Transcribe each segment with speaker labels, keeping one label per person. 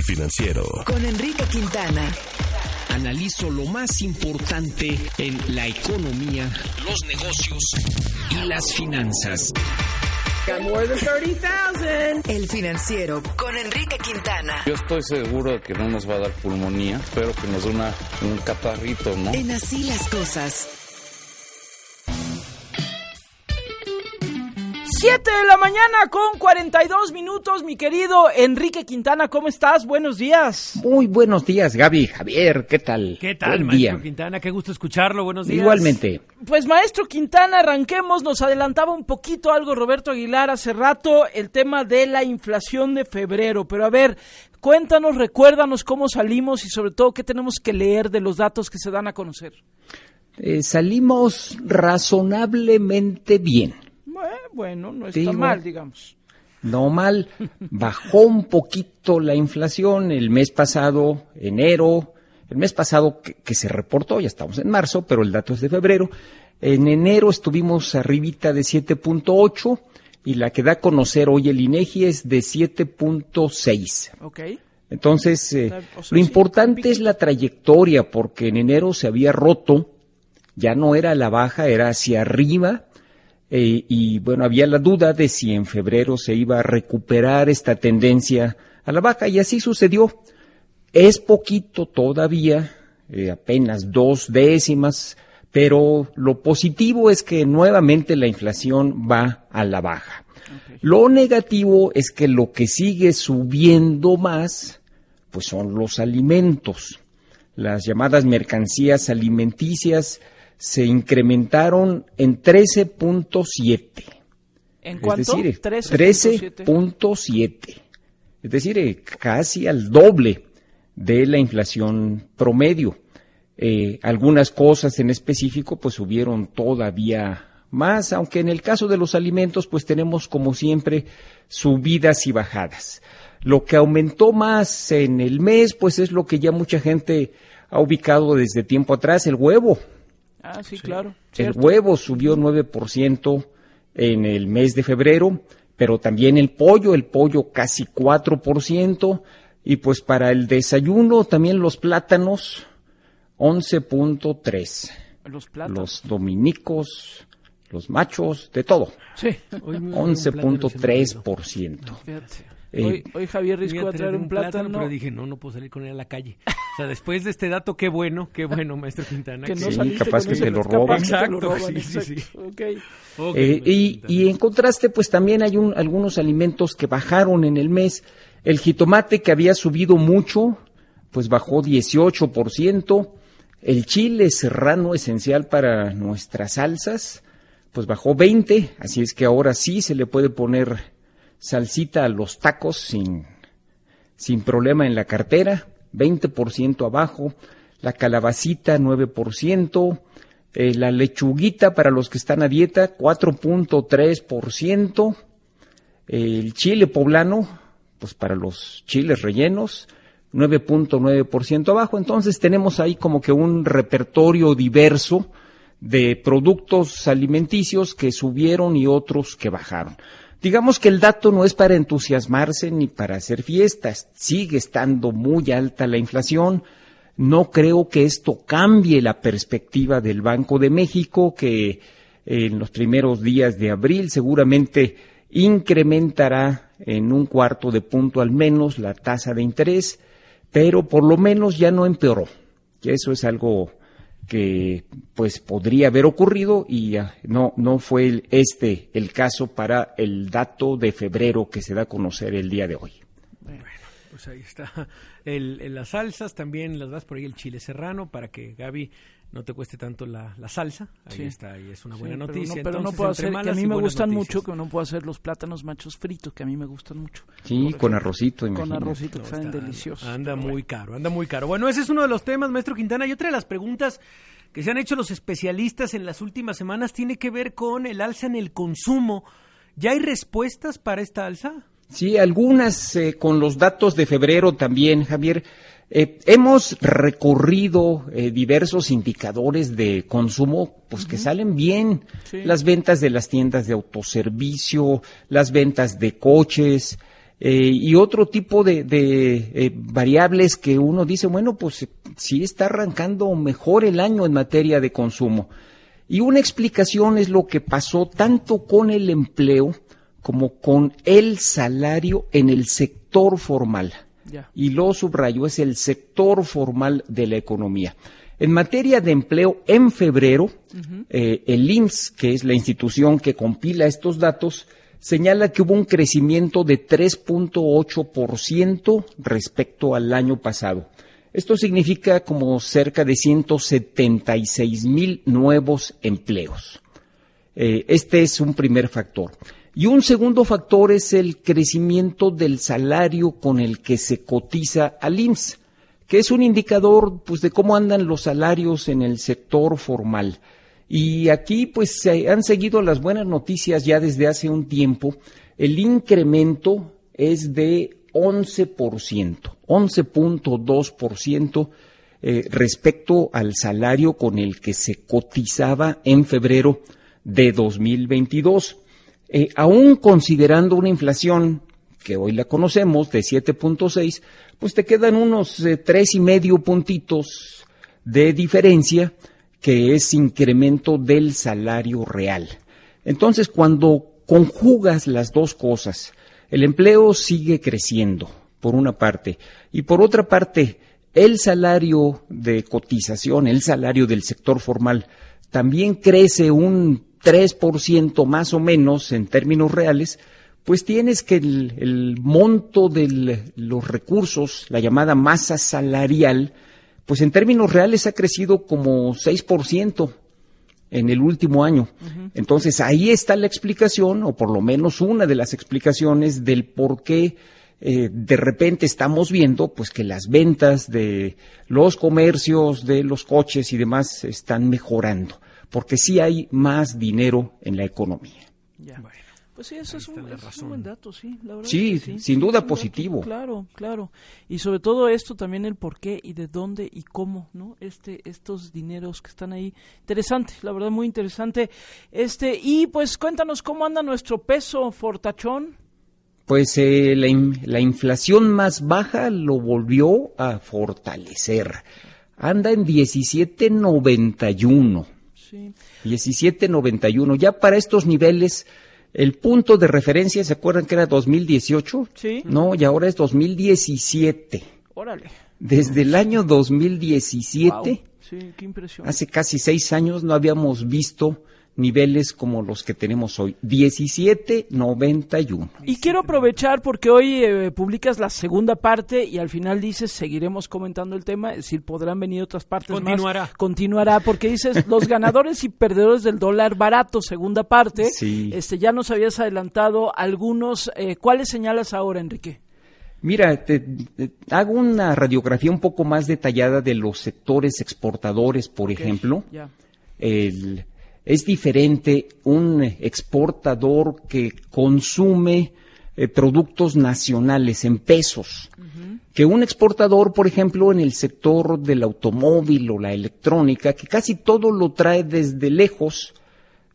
Speaker 1: El financiero.
Speaker 2: Con Enrique Quintana.
Speaker 3: Analizo lo más importante en la economía, los negocios y las finanzas.
Speaker 2: El financiero con Enrique Quintana.
Speaker 4: Yo estoy seguro de que no nos va a dar pulmonía, espero que nos dé una, un catarrito, ¿no?
Speaker 2: En así las cosas.
Speaker 5: 7 de la mañana con 42 minutos, mi querido Enrique Quintana, ¿cómo estás? Buenos días.
Speaker 6: Muy buenos días, Gaby, Javier, ¿qué tal?
Speaker 7: ¿Qué tal,
Speaker 6: Buen
Speaker 7: maestro
Speaker 6: día.
Speaker 7: Quintana? Qué gusto escucharlo, buenos días.
Speaker 6: Igualmente.
Speaker 5: Pues maestro Quintana, arranquemos, nos adelantaba un poquito algo Roberto Aguilar hace rato, el tema de la inflación de febrero, pero a ver, cuéntanos, recuérdanos cómo salimos y sobre todo qué tenemos que leer de los datos que se dan a conocer.
Speaker 6: Eh, salimos razonablemente bien.
Speaker 5: Bueno, no está
Speaker 6: Digo-
Speaker 5: mal, digamos.
Speaker 6: No mal, bajó un poquito la inflación el mes pasado, enero, el mes pasado que, que se reportó, ya estamos en marzo, pero el dato es de febrero. En enero estuvimos arribita de 7.8 y la que da a conocer hoy el INEGI es de 7.6.
Speaker 5: Ok.
Speaker 6: Entonces, eh,
Speaker 5: O sea,
Speaker 6: lo
Speaker 5: sí,
Speaker 6: importante es la trayectoria, porque en enero se había roto, ya no era la baja, era hacia arriba, eh, y bueno, había la duda de si en febrero se iba a recuperar esta tendencia a la baja, y así sucedió. Es poquito todavía, eh, apenas dos décimas, pero lo positivo es que nuevamente la inflación va a la baja. Lo negativo es que lo que sigue subiendo más, pues son los alimentos. Las llamadas mercancías alimenticias se incrementaron en 13.7.
Speaker 5: ¿En cuánto?
Speaker 6: decir,
Speaker 5: 13.7.
Speaker 6: 13.7. Es decir, eh, casi al doble de la inflación promedio. Eh, algunas cosas en específico pues subieron todavía más, aunque en el caso de los alimentos pues tenemos como siempre subidas y bajadas. Lo que aumentó más en el mes pues es lo que ya mucha gente ha ubicado desde tiempo atrás, el huevo.
Speaker 5: Ah, sí, claro.
Speaker 6: El huevo subió 9% en el mes de febrero, pero también el pollo, el pollo casi 4%, y pues para el desayuno también los plátanos 11.3.
Speaker 5: Los plátanos.
Speaker 6: Los dominicos, los machos, de todo,
Speaker 5: Sí.
Speaker 7: Hoy me voy a un plátano, se me olvidó.
Speaker 6: 11.3%. Eh,
Speaker 5: hoy, hoy Javier Risco va a traer un plátano.
Speaker 7: pero dije, no, no puedo salir con él a la calle. O sea, después de este dato, qué bueno, qué bueno, maestro Quintana.
Speaker 5: que no
Speaker 6: Sí,
Speaker 5: saliste
Speaker 6: capaz que te lo roban.
Speaker 5: lo
Speaker 7: Exacto,
Speaker 5: roban,
Speaker 7: sí, sí, sí.
Speaker 5: exacto. Ok.
Speaker 7: Ok,
Speaker 6: Eh, y, y en contraste, pues también hay un- algunos alimentos que bajaron en el mes. El jitomate que había subido mucho, pues bajó 18%. El chile serrano esencial para nuestras salsas, pues bajó 20. Así es que ahora sí se le puede poner salsita a los tacos sin, sin problema en la cartera, 20% abajo, la calabacita 9%, eh, la lechuguita para los que están a dieta 4.3%, el chile poblano, pues para los chiles rellenos 9.9% abajo, entonces tenemos ahí como que un repertorio diverso de productos alimenticios que subieron y otros que bajaron. Digamos que el dato no es para entusiasmarse ni para hacer fiestas, sigue estando muy alta la inflación. No creo que esto cambie la perspectiva del Banco de México, que en los primeros días de abril seguramente incrementará en un cuarto de punto al menos la tasa de interés, pero por lo menos ya no empeoró. Eso es algo que pues podría haber ocurrido y no no fue este el caso para el dato de febrero que se da a conocer el día de hoy.
Speaker 7: Pues ahí está. El, el- las salsas también las das por ahí el chile serrano para que Gaby no te cueste tanto la, la salsa. Ahí
Speaker 5: Sí.
Speaker 7: está, ahí es una
Speaker 5: Sí,
Speaker 7: buena
Speaker 5: pero
Speaker 7: noticia.
Speaker 5: no- Pero no, puedo hacer, que a
Speaker 7: y
Speaker 5: mí me gustan
Speaker 7: noticias.
Speaker 5: mucho, que no puedo hacer los plátanos machos fritos, que a mí me gustan mucho.
Speaker 6: Sí,
Speaker 5: Por
Speaker 6: con arrocito,
Speaker 5: Con
Speaker 6: imagínate.
Speaker 5: arrocito, que saben deliciosos.
Speaker 7: Anda
Speaker 5: pero
Speaker 7: muy
Speaker 5: bueno.
Speaker 7: caro, anda muy caro. Bueno, ese es uno de los temas, maestro Quintana. Y otra de las preguntas que se han hecho los especialistas en las últimas semanas tiene que ver con el alza en el consumo. ¿Ya hay respuestas para esta alza?
Speaker 6: Sí, algunas eh, con los datos de febrero también, Javier. Eh, hemos recorrido eh, diversos indicadores de consumo, pues que salen bien.
Speaker 5: Sí.
Speaker 6: Las ventas de las tiendas de autoservicio, las ventas de coches, eh, y otro tipo de, de variables que uno dice, bueno, pues sí está arrancando mejor el año en materia de consumo. Y una explicación es lo que pasó tanto con el empleo como con el salario en el sector formal. Y lo subrayo, es el sector formal de la economía. En materia de empleo, en febrero, eh, el IMSS, que es la institución que compila estos datos, señala que hubo un crecimiento de 3.8% respecto al año pasado. Esto significa como cerca de 176 mil nuevos empleos. Eh, este es un primer factor. Y un segundo factor es el crecimiento del salario con el que se cotiza al IMSS, que es un indicador pues, de cómo andan los salarios en el sector formal. Y aquí pues se han seguido las buenas noticias ya desde hace un tiempo. El incremento es de 11%, 11.2% eh, respecto al salario con el que se cotizaba en febrero de 2022. Eh, aún considerando una inflación que hoy la conocemos de 7.6, pues te quedan unos eh, tres y medio puntitos de diferencia que es incremento del salario real. Entonces, cuando conjugas las dos cosas, el empleo sigue creciendo, por una parte, y por otra parte, el salario de cotización, el salario del sector formal, también crece un 3% más o menos en términos reales, pues tienes que el, el monto de los recursos, la llamada masa salarial, pues en términos reales ha crecido como 6% en el último año. Entonces ahí está la explicación, o por lo menos una de las explicaciones del por qué eh, de repente estamos viendo pues que las ventas de los comercios, de los coches y demás están mejorando, porque sí hay más dinero en la economía.
Speaker 5: Ya. Pues sí, eso, es un, eso es un buen dato, sí. La verdad
Speaker 6: Sí,
Speaker 5: es que
Speaker 6: sin duda positivo.
Speaker 5: dato, claro, claro. Y sobre todo esto también el por qué y de dónde y cómo, ¿no? Este, estos dineros que están ahí. Interesante, la verdad muy interesante. Este, y pues cuéntanos cómo anda nuestro peso fortachón.
Speaker 6: Pues eh, la, in- la inflación más baja lo volvió a fortalecer. Anda en 17.91.
Speaker 5: Sí.
Speaker 6: 17.91. Ya para estos niveles, el punto de referencia, ¿se acuerdan que era 2018?
Speaker 5: Sí.
Speaker 6: No, y ahora es 2017.
Speaker 5: Órale.
Speaker 6: Desde el año 2017,
Speaker 5: Guau. Sí, qué impresión.
Speaker 6: hace casi seis años, no habíamos visto niveles como los que tenemos hoy. 17.91.
Speaker 5: Y quiero aprovechar porque hoy eh, publicas la segunda parte y al final dices seguiremos comentando el tema, es decir, podrán venir otras partes
Speaker 7: Continuará.
Speaker 5: más. Continuará. porque dices los ganadores y perdedores del dólar barato, segunda parte.
Speaker 6: Sí.
Speaker 5: Este, ya nos habías adelantado algunos. eh, ¿Cuáles señalas ahora, Enrique?
Speaker 6: Mira, te, te- hago una radiografía un poco más detallada de los sectores exportadores, por ejemplo.
Speaker 5: Ya.
Speaker 6: El- es diferente un exportador que consume eh, productos nacionales en pesos que un exportador, por ejemplo, en el sector del automóvil o la electrónica, que casi todo lo trae desde lejos.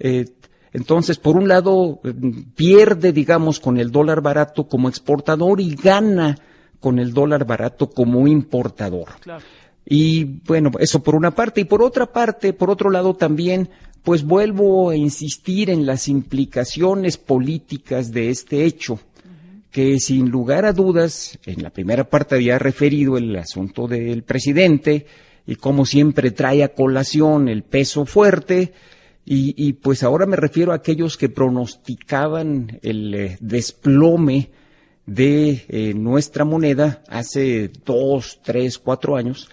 Speaker 6: eh, entonces, por un lado, eh, pierde, digamos, con el dólar barato como exportador y gana con el dólar barato como importador.
Speaker 5: Claro.
Speaker 6: Y bueno, eso por una parte. Y por otra parte, por otro lado también, pues vuelvo a insistir en las implicaciones políticas de este hecho, que sin lugar a dudas, en la primera parte había referido el asunto del presidente y como siempre trae a colación el peso fuerte. Y, pues ahora me refiero a aquellos que pronosticaban el eh, desplome de eh, nuestra moneda hace dos, tres, cuatro años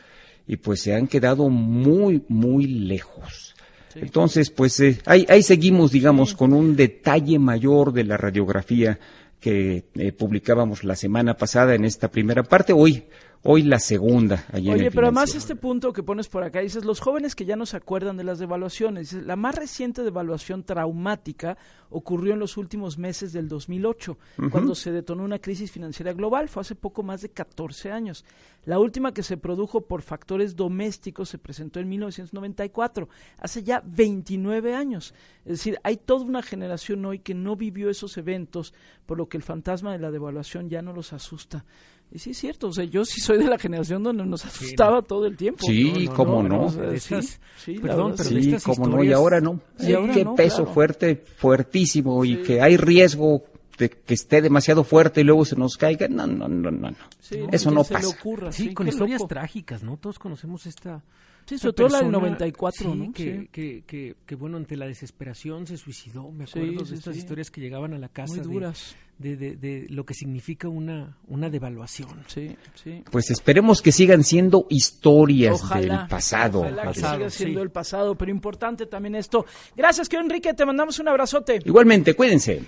Speaker 6: y pues se han quedado muy, muy lejos. Entonces, pues eh, ahí, ahí seguimos, digamos, con un detalle mayor de la radiografía que eh, publicábamos la semana pasada en esta primera parte. Hoy, hoy la segunda.
Speaker 5: Oye, pero además este punto que pones por acá, dices, los jóvenes que ya no se acuerdan de las devaluaciones. Dices, la más reciente devaluación traumática ocurrió en los últimos meses del 2008, cuando se detonó una crisis financiera global. Fue hace poco más de 14 años. La última que se produjo por factores domésticos se presentó en 1994, hace ya 29 años. Es decir, hay toda una generación hoy que no vivió esos eventos, por lo que el fantasma de la devaluación ya no los asusta. Y sí es cierto, o sea, yo sí soy de la generación donde nos asustaba todo el tiempo.
Speaker 6: Sí, cómo no.
Speaker 5: O sea,
Speaker 7: De
Speaker 5: sí,
Speaker 7: estas-
Speaker 5: sí,
Speaker 7: perdón, pero
Speaker 5: sí.
Speaker 6: Sí, como no, y ahora no.
Speaker 5: Y
Speaker 6: Sí,
Speaker 5: ahora
Speaker 6: qué
Speaker 5: no,
Speaker 6: peso
Speaker 5: claro.
Speaker 6: fuerte, fuertísimo, y que hay riesgo de que esté demasiado fuerte y luego se nos caiga. No, no, no, no. no.
Speaker 5: Sí,
Speaker 6: Eso no
Speaker 5: que se le
Speaker 6: pasa.
Speaker 5: ocurra,
Speaker 7: Sí, con historias
Speaker 5: loco.
Speaker 7: trágicas, ¿no? Todos conocemos esta.
Speaker 5: Sí, sobre todo la del
Speaker 7: persona,
Speaker 5: 94,
Speaker 7: sí,
Speaker 5: ¿no?
Speaker 7: Que,
Speaker 5: Sí.
Speaker 7: que, que, que, bueno, ante la desesperación se suicidó. Me
Speaker 5: Sí,
Speaker 7: acuerdo
Speaker 5: sí,
Speaker 7: de estas
Speaker 5: sí.
Speaker 7: historias que llegaban a la casa
Speaker 5: Muy duras.
Speaker 7: De, de, de lo que significa una, una devaluación.
Speaker 5: Sí, sí.
Speaker 6: Pues esperemos que sigan siendo historias
Speaker 5: Ojalá,
Speaker 6: del pasado.
Speaker 5: ojalá que siga siendo
Speaker 7: sí.
Speaker 5: el pasado, pero importante también esto. Gracias, que Enrique, te mandamos un abrazote.
Speaker 6: Igualmente, cuídense.